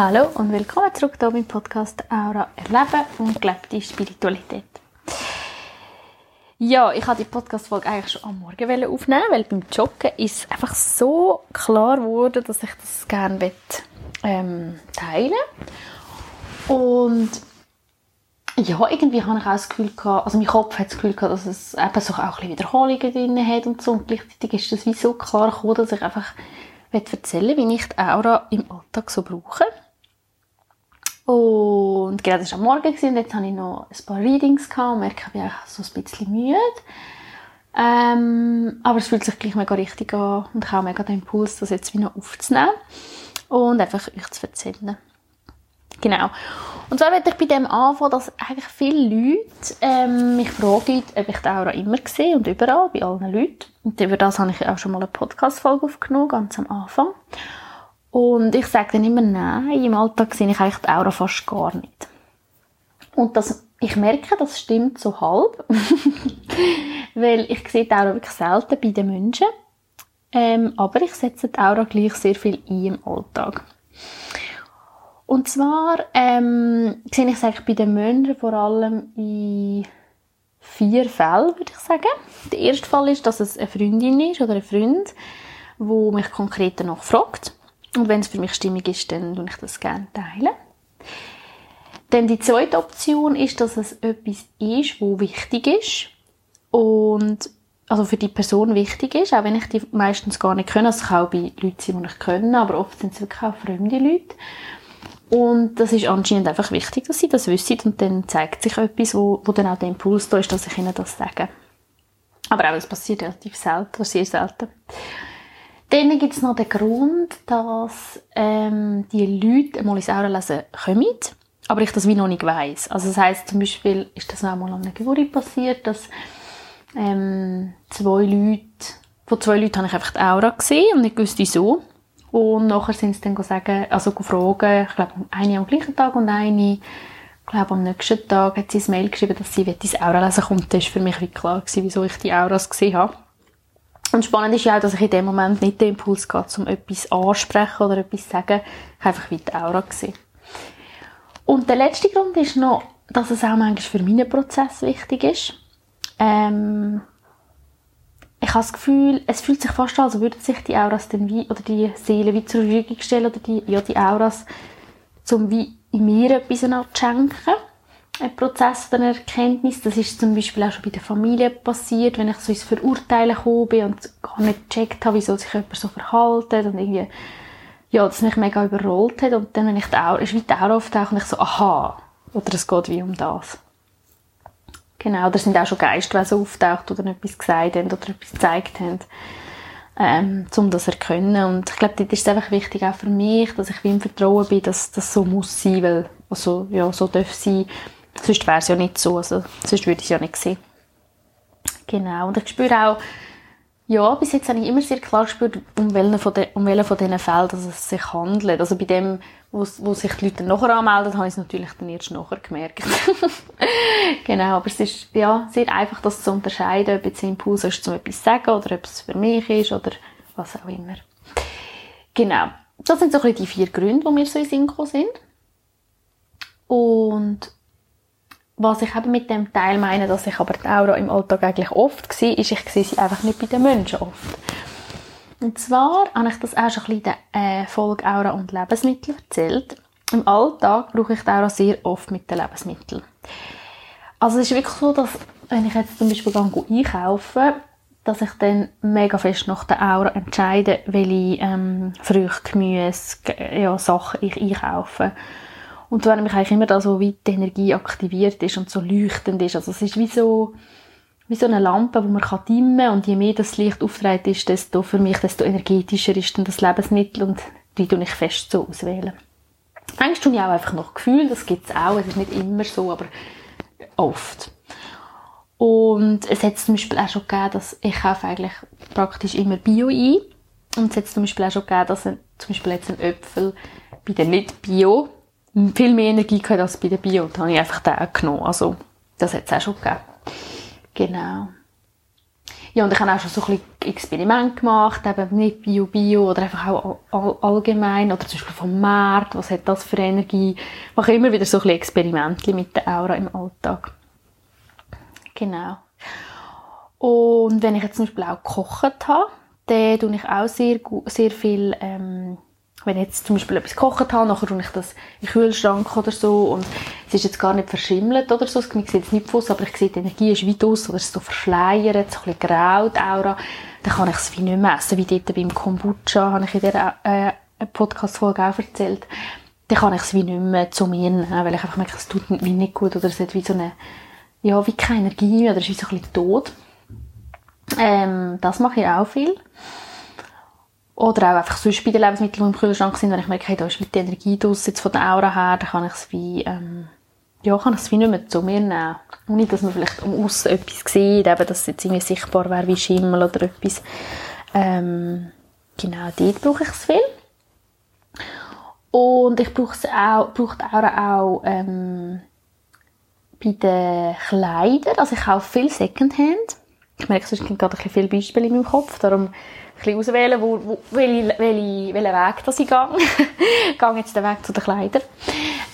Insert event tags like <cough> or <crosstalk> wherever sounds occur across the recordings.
Hallo und willkommen zurück hier beim Podcast Aura Erleben und gelebte Spiritualität. Ja, ich habe die Podcast-Folge eigentlich schon am Morgen aufnehmen, weil beim Joggen ist einfach so klar geworden, dass ich das gerne ähm, teilen Und ja, irgendwie habe ich auch das Gefühl gehabt, also mein Kopf hat das Gefühl gehabt, dass es eben so auch ein bisschen Wiederholungen drin hat und so. Und gleichzeitig ist das wie so klar gekommen, dass ich einfach erzählen wie ich die Aura im Alltag so brauche. Und das war am Morgen und jetzt habe ich noch ein paar Readings und merke, ich bin so ein bisschen müde. Ähm, aber es fühlt sich gleich mega richtig an und ich habe mega den Impuls, das jetzt wieder aufzunehmen und einfach euch zu erzählen. Genau. Und zwar werde ich bei dem anfangen, dass eigentlich viele Leute ähm, mich fragen, ob ich die Aura immer sehe und überall, bei allen Leuten. Und über das habe ich auch schon mal eine Podcast-Folge aufgenommen, ganz am Anfang. Und ich sage dann immer, nein, im Alltag sehe ich eigentlich die Aura fast gar nicht. Und das, ich merke, das stimmt so halb. <laughs> Weil ich sehe die Aura wirklich selten bei den Menschen. Ähm, aber ich setze die Aura gleich sehr viel ein im Alltag. Und zwar ähm, sehe ich es eigentlich bei den Menschen vor allem in vier Fällen, würde ich sagen. Der erste Fall ist, dass es eine Freundin ist oder ein Freund, wo mich konkret danach fragt. Und wenn es für mich stimmig ist, dann tue ich das gerne teilen. Dann die zweite Option ist, dass es etwas ist, wo wichtig ist und also für die Person wichtig ist, auch wenn ich die meistens gar nicht kenne. Also es kann auch bei Leuten sein, die ich kenne, aber oft sind es wirklich auch fremde Leute. Und das ist anscheinend einfach wichtig, dass sie das wissen und dann zeigt sich etwas, wo, wo dann auch der Impuls da ist, dass ich ihnen das sage. Aber auch, das passiert relativ selten, sehr selten. Dann gibt es noch den Grund, dass ähm, die Leute einmal ins Aurenlesen kommen, aber ich das wie noch nicht weiss. Also das heisst zum Beispiel, ist das auch mal an einer Geburt passiert, dass ähm, zwei Leute, von zwei Leuten habe ich einfach die Aura gesehen und nicht gewusst, wieso. Und nachher sind sie dann sagen, also fragen, ich glaube, eine am gleichen Tag und eine, ich glaube, am nächsten Tag hat sie ein Mail geschrieben, dass sie ins Aura lesen kommt. Das war für mich wie klar, gewesen, wieso ich die Auras gesehen habe. Und spannend ist ja auch, dass ich in dem Moment nicht den Impuls hatte, um etwas ansprechen oder etwas zu sagen. Ich habe einfach wie die Aura gesehen. Und der letzte Grund ist noch, dass es auch manchmal für meinen Prozess wichtig ist. Ähm, ich habe das Gefühl, es fühlt sich fast an, als würden sich die Auras dann wie, oder die Seele wie zur Verfügung stellen, oder die, ja, die Auras, um wie in mir etwas zu schenken. Ein Prozess oder eine Erkenntnis. Das ist zum Beispiel auch schon bei der Familie passiert, wenn ich so ins Verurteilen gekommen bin und gar nicht gecheckt habe, wieso sich jemand so verhalten und irgendwie, ja, das mich mega überrollt hat. Und dann, wenn ich die ist wie die Aura auftaucht und ich so, aha, oder es geht wie um das. Genau, da sind auch schon Geistwesen auftaucht oder etwas gesagt haben oder etwas gezeigt haben, ähm, um das zu erkennen. Und ich glaube, dort ist es einfach wichtig, auch für mich, dass ich wie im Vertrauen bin, dass das so muss sein, weil, also, ja, so darf sein. Sonst wäre es ja nicht so, also, sonst würde ich es ja nicht sehen. Genau, und ich spüre auch, ja, bis jetzt habe ich immer sehr klar gespürt, um welchen von, de, um welchen von diesen Fällen es sich handelt. Also bei dem, wo, wo sich die Leute nachher anmelden, habe ich es natürlich dann erst nachher gemerkt. <laughs> genau, aber es ist ja sehr einfach, das zu unterscheiden, ob jetzt Impuls ist, um etwas zu sagen oder ob es für mich ist oder was auch immer. Genau, das sind so ein bisschen die vier Gründe, warum wir so in Synchro sind. Und was ich eben mit dem Teil meine, dass ich aber die Aura im Alltag eigentlich oft sehe, ist, ich sehe sie einfach nicht bei den Menschen oft. Und zwar habe ich das auch schon ein bisschen in der äh, Folge Aura und Lebensmittel erzählt. Im Alltag brauche ich die Aura sehr oft mit den Lebensmitteln. Also es ist wirklich so, dass wenn ich jetzt zum Beispiel einkaufe, dass ich dann mega fest nach der Aura entscheide, welche ähm, Früchte, Gemüse, ja, Sachen ich einkaufe. Und zwar nämlich eigentlich immer da so, wie die Energie aktiviert ist und so leuchtend ist. Also es ist wie so, wie so eine Lampe, wo man kann dimmen. Und je mehr das Licht auftritt ist, desto für mich, desto energetischer ist dann das Lebensmittel und die tue ich fest so auswählen. Eigentlich tue ich auch einfach noch Gefühl, das gibt es auch. Es ist nicht immer so, aber oft. Und es hat zum Beispiel auch schon gegeben, dass ich kaufe eigentlich praktisch immer Bio ein. Und es hat zum Beispiel auch schon gegeben, dass ein, zum Beispiel jetzt ein Äpfel bei den nicht Bio viel mehr Energie gehabt als bei der Bio. Da habe ich einfach den genommen. Also, das hat es auch schon gegeben. Genau. ja, und ich habe auch schon so ein bisschen Experiment gemacht, eben nicht Bio-Bio oder einfach auch all, allgemein oder zum Beispiel vom Markt, was hat das für Energie. Ich mache immer wieder so ein bisschen Experimente mit der Aura im Alltag. Genau. Und wenn ich jetzt zum Beispiel auch gekocht habe, dann tue ich auch sehr, sehr viel ähm, wenn ich jetzt zum Beispiel etwas gekocht habe, nachher tue ich das in den Kühlschrank oder so und es ist jetzt gar nicht verschimmelt oder so, man sieht es nicht von aber ich sehe, die Energie ist weit aus oder es ist so verschleiert, so ein bisschen grau, die Aura, dann kann ich es wie nicht mehr essen, wie dort beim Kombucha, habe ich in dieser äh, Podcast-Folge auch erzählt, dann kann ich es wie nicht mehr zu mir nehmen, weil ich einfach merke, es tut wie nicht gut oder es hat wie so eine, ja, wie keine Energie mehr oder es ist wie so ein bisschen tot. Ähm, das mache ich auch viel. Oder auch einfach sonst bei den Lebensmitteln, die im Kühlschrank sind, wenn ich merke, hey, da ist die Energie draus, jetzt von der Aura her, dann kann ich es wie, ähm, ja, kann ich es wie nicht mehr zu mir nehmen. Nicht, dass man vielleicht um aussen etwas sieht, eben, dass es jetzt irgendwie sichtbar wäre wie Schimmel oder etwas. Ähm, genau, dort brauche ich es viel. Und ich brauche es auch, brauche die Aura auch, ähm, bei den Kleidern. Also ich kaufe viel Secondhand. Ich merke, es gibt gerade ein bisschen viele Beispiele in meinem Kopf, darum bisschen auswählen, wo, wo, welche, welche, welchen Weg das ich gehe. ich gehe jetzt den Weg zu den Kleidern.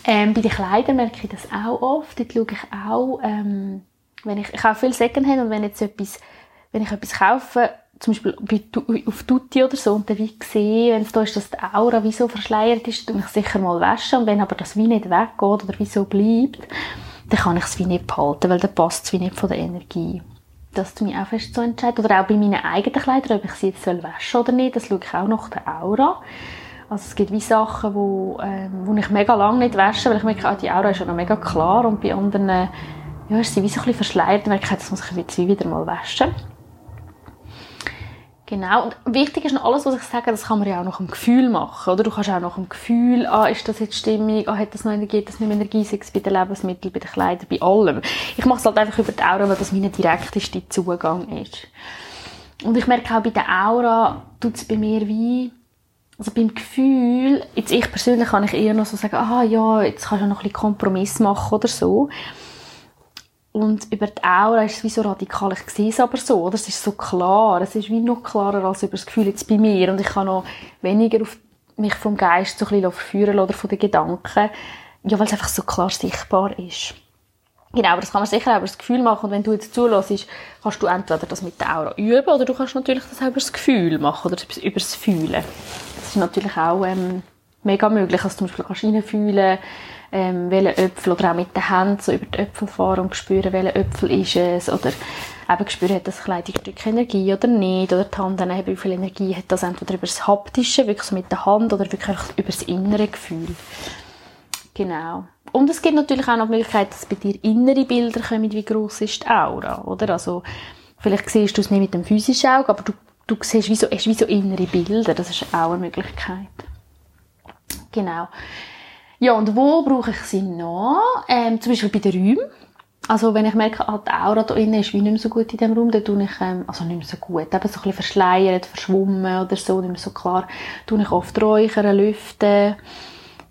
Ähm, bei den Kleidern merke ich das auch oft. Dort schaue ich auch, ähm, wenn ich, ich kaufe viel Secondhand und wenn jetzt etwas, wenn ich etwas kaufe, zum Beispiel bei, auf Tutti oder so, und dann wie sehe, wenn es da ist, dass die Aura wie so verschleiert ist, dann ich sicher mal waschen. Und wenn aber das wie nicht weggeht oder wie so bleibt, dann kann ich es wie nicht behalten, weil dann passt es wie nicht von der Energie das tue ich auch fest so entscheiden. Oder auch bei meinen eigenen Kleidern, ob ich sie jetzt waschen oder nicht, das schaue ich auch nach der Aura. Also es gibt wie Sachen, wo, ähm, wo ich mega lange nicht wasche, weil ich merke, ah, die Aura ist ja noch mega klar und bei anderen ja, ist sie wie so ein bisschen verschleiert und merke, das muss ich jetzt wieder mal waschen. Genau. Und wichtig ist noch alles, was ich sage, das kann man ja auch nach dem Gefühl machen, oder? Du kannst auch nach dem Gefühl, ah, ist das jetzt stimmig, ah, hat das noch Energie, hat das nicht mehr Energie, sei es bei den Lebensmitteln, bei den Kleidern, bei allem. Ich mache es halt einfach über die Aura, weil das mein direktester Zugang ist. Und ich merke auch bei der Aura, tut es bei mir wie, also beim Gefühl, jetzt ich persönlich kann ich eher noch so sagen, ah, ja, jetzt kannst du noch ein bisschen Kompromiss machen oder so. Und über die Aura ist es wie so radikal. Ich sehe es aber so, oder? Es ist so klar. Es ist wie noch klarer als über das Gefühl jetzt bei mir. Und ich kann noch weniger auf mich vom Geist so ein bisschen verführen oder von den Gedanken. Ja, weil es einfach so klar sichtbar ist. Genau, aber das kann man sicher auch über das Gefühl machen. Und wenn du jetzt zulässt, kannst du entweder das mit der Aura üben oder du kannst natürlich das auch über das Gefühl machen oder über das Fühlen. Das ist natürlich auch ähm, mega möglich. Also zum Beispiel kannst du reinfühlen, ähm, welchen Äpfel oder auch mit den Händen so über die Äpfel fahren und spüren, welcher Äpfel ist es oder eben spüren, hat das Kleidungsstück Energie oder nicht oder die Hand dann wie viel Energie hat das entweder über das Haptische, wirklich so mit der Hand oder wirklich über das innere Gefühl. Genau. Und es gibt natürlich auch noch die Möglichkeit, dass bei dir innere Bilder kommen, wie groß ist die Aura, oder? Also, vielleicht siehst du es nicht mit dem physischen Auge, aber du, du siehst wie so, hast wie so innere Bilder, das ist auch eine Möglichkeit. Genau. Ja, und wo brauche ich sie noch? Ähm, zum Beispiel bei den Räumen. Also wenn ich merke, ah, die Aura da innen ist wie nicht mehr so gut in diesem Raum, dann tue ich, ähm, also nicht mehr so gut, eben so ein bisschen verschleiert, verschwommen oder so, nicht mehr so klar, tue ich oft räuchern, lüften.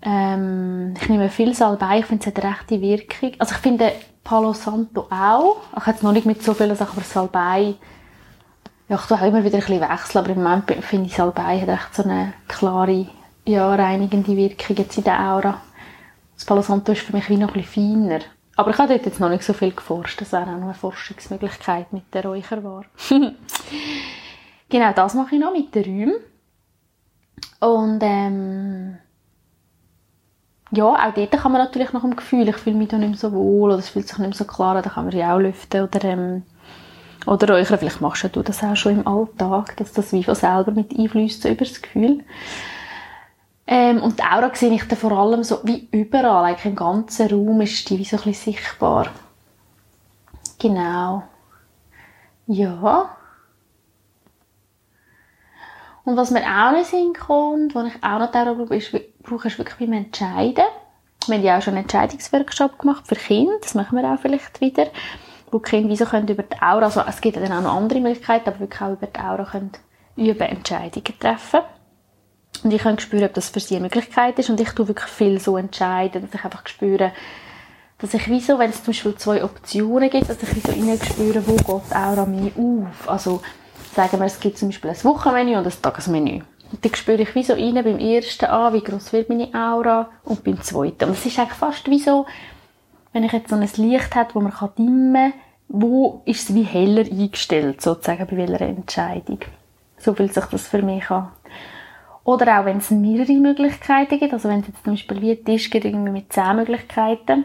Ähm, ich nehme viel Salbei, ich finde es hat eine rechte Wirkung. Also ich finde Palo Santo auch. Ich habe jetzt noch nicht mit so vielen Sachen, aber Salbei, ja, ich tue auch immer wieder ein bisschen wechseln, aber im Moment finde ich Salbei hat echt so eine klare ja, reinigende Wirkung jetzt in der Aura. Das Palo Santo ist für mich wie noch ein bisschen feiner. Aber ich habe dort jetzt noch nicht so viel geforscht. Das wäre auch noch eine Forschungsmöglichkeit mit der Räucherware. <laughs> genau, das mache ich noch mit den Räumen. Und ähm, ja, auch dort kann man natürlich nach dem Gefühl, ich fühle mich da nicht mehr so wohl oder es fühlt sich nicht mehr so klar, da kann man ja auch lüften oder, ähm, oder räuchern. Vielleicht machst du das auch schon im Alltag, dass das wie von selber mit einfließt so über das Gefühl. Ähm, und die Aura sehe ich dann vor allem so wie überall, eigentlich im ganzen Raum ist die wie so ein bisschen sichtbar. Genau. Ja. Und was mir auch noch in kommt, was ich auch noch daran brauche, ist, brauche ist wirklich beim Entscheiden. Wir haben ja auch schon einen Entscheidungsworkshop gemacht für Kinder, das machen wir auch vielleicht wieder, wo die Kinder wie so können über die Aura, also es gibt dann auch noch andere Möglichkeiten, aber wirklich auch über die Aura können üben, Entscheidungen treffen. Und ich kann spüren, ob das für sie eine Möglichkeit ist. Und ich tue wirklich viel so entscheiden, dass ich einfach spüre, dass ich wie so, wenn es zum Beispiel zwei Optionen gibt, dass ich wie so spüre, wo geht die Aura mehr auf. Also, sagen wir, es gibt zum Beispiel ein Wochenmenü und ein Tagesmenü. Und dann spüre ich wie so rein beim ersten an, wie groß wird meine Aura und beim zweiten. Und es ist eigentlich fast wie so, wenn ich jetzt so ein Licht habe, wo man dimmen kann, wo ist es wie heller eingestellt, sozusagen, bei welcher Entscheidung. So fühlt sich das für mich an. Oder auch wenn es mehrere Möglichkeiten gibt, also wenn es jetzt zum Beispiel wie ein Tisch gibt, irgendwie mit zehn Möglichkeiten,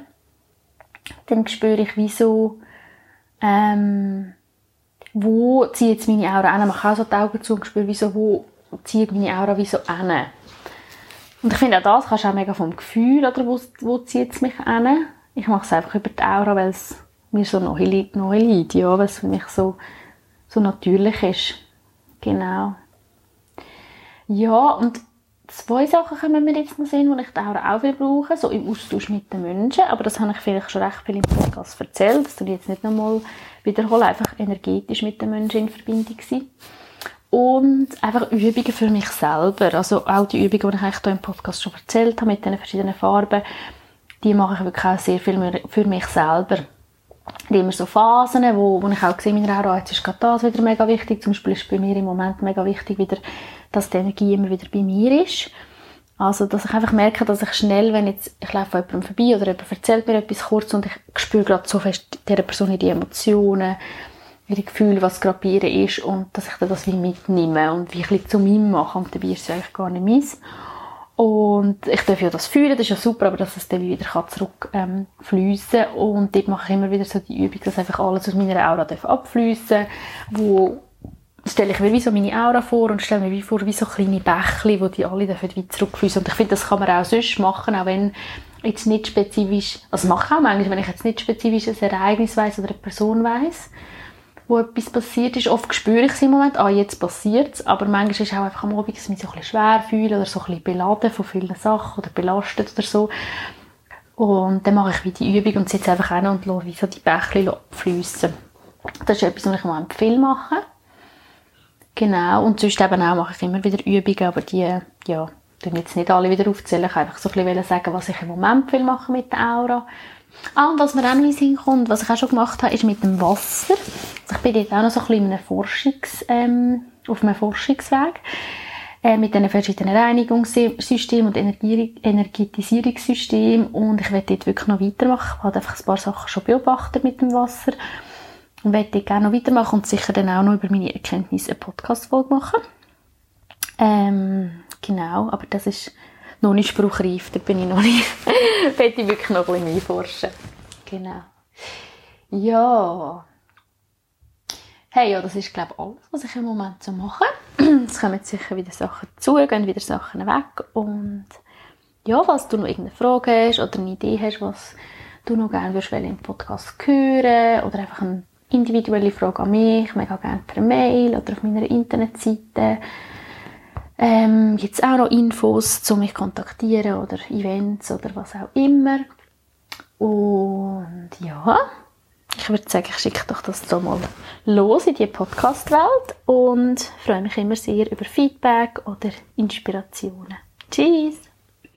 dann spüre ich wie so, ähm, wo zieht jetzt meine Aura an. Man kann auch so die Augen zu und spüre wie so, wo zieht meine Aura wie so an. Und ich finde auch das kannst du auch mega vom Gefühl, oder wo, wo zieht es mich an. Ich mache es einfach über die Aura, weil es mir so neu liegt, neu liegt, ja, weil es für mich so, so natürlich ist. Genau. Ja, und zwei Sachen können wir jetzt noch sehen, die ich auch viel brauche, so im Austausch mit den Menschen. Aber das habe ich vielleicht schon recht viel im Podcast erzählt, dass du jetzt nicht nochmal wiederhole, einfach energetisch mit den Menschen in Verbindung sein. Und einfach Übungen für mich selber. Also auch die Übungen, die ich eigentlich hier im Podcast schon erzählt habe, mit den verschiedenen Farben, die mache ich wirklich auch sehr viel für mich selber. Die immer so Phasen, wo, wo ich auch sehe, meiner Aura, jetzt ist gerade das wieder mega wichtig. Zum Beispiel ist bei mir im Moment mega wichtig wieder, dass die Energie immer wieder bei mir ist. Also, dass ich einfach merke, dass ich schnell, wenn jetzt, ich laufe jemandem vorbei oder jemand erzählt mir etwas kurz und ich spüre gerade so fest dieser Person die Emotionen, ihre Gefühle, was gerade bei ihr ist und dass ich das wie mitnehme und wie ein bisschen zu mir mache und dabei ist es eigentlich gar nicht meins. Und ich darf ja das fühlen, das ist ja super, aber dass es dann wieder zurück ähm, fliessen und dort mache ich immer wieder so die Übung, dass einfach alles aus meiner Aura darf abfliessen wo stelle ich mir wie so meine Aura vor und stelle mir wie vor, wie so kleine Bächli, wo die alle dürfen wie zurückfließen. Und ich finde, das kann man auch sonst machen, auch wenn jetzt nicht spezifisch, also mache ich auch manchmal, wenn ich jetzt nicht spezifisch ein Ereignis weiss oder eine Person weiss, wo etwas passiert ist. Oft spüre ich es im Moment, ah, jetzt passiert es, aber manchmal ist es auch einfach am Abend, dass ich mich so ein bisschen schwer fühle oder so ein bisschen beladen von vielen Sachen oder belastet oder so. Und dann mache ich wie die Übung und sitze einfach hin und lasse wie so die Bächli fliessen. Das ist etwas, was ich mal viel mache. Genau, und sonst eben auch mache ich immer wieder Übungen, aber die, ja, tun jetzt nicht alle wieder aufzählen. Ich einfach so ein bisschen sagen, was ich im Moment will machen mit der Aura. Ah, und was mir auch noch in Sinn kommt, was ich auch schon gemacht habe, ist mit dem Wasser. Also ich bin jetzt auch noch so ein bisschen in einem Forschungs, ähm, auf einem Forschungsweg äh, mit diesen verschiedenen Reinigungssystemen und Energie Energetisierungssystemen und ich werde dort wirklich noch weitermachen. Ich habe einfach ein paar Sachen schon beobachtet mit dem Wasser und werde gerne noch weitermachen und sicher dann auch noch über meine Erkenntnisse eine Podcast-Folge machen. Ähm, genau, aber das ist noch nicht spruchreif, da bin ich noch nicht, <laughs> werde ich wirklich noch ein bisschen mehr forschen. Genau. Ja. Hey, ja, das ist, glaube ich, alles, was ich im Moment so mache. <clears throat> Es kommen jetzt sicher wieder Sachen zu, gehen wieder Sachen weg und ja, falls du noch irgendeine Frage hast oder eine Idee hast, was du noch gerne würdest im Podcast hören oder einfach eine individuelle Frage an mich, mega gerne per Mail oder auf meiner Internetseite. Ähm, gibt auch noch Infos, zu mich kontaktieren oder Events oder was auch immer. Und ja, ich würde sagen, ich schicke doch das so mal los in die Podcast-Welt und freue mich immer sehr über Feedback oder Inspirationen. Tschüss!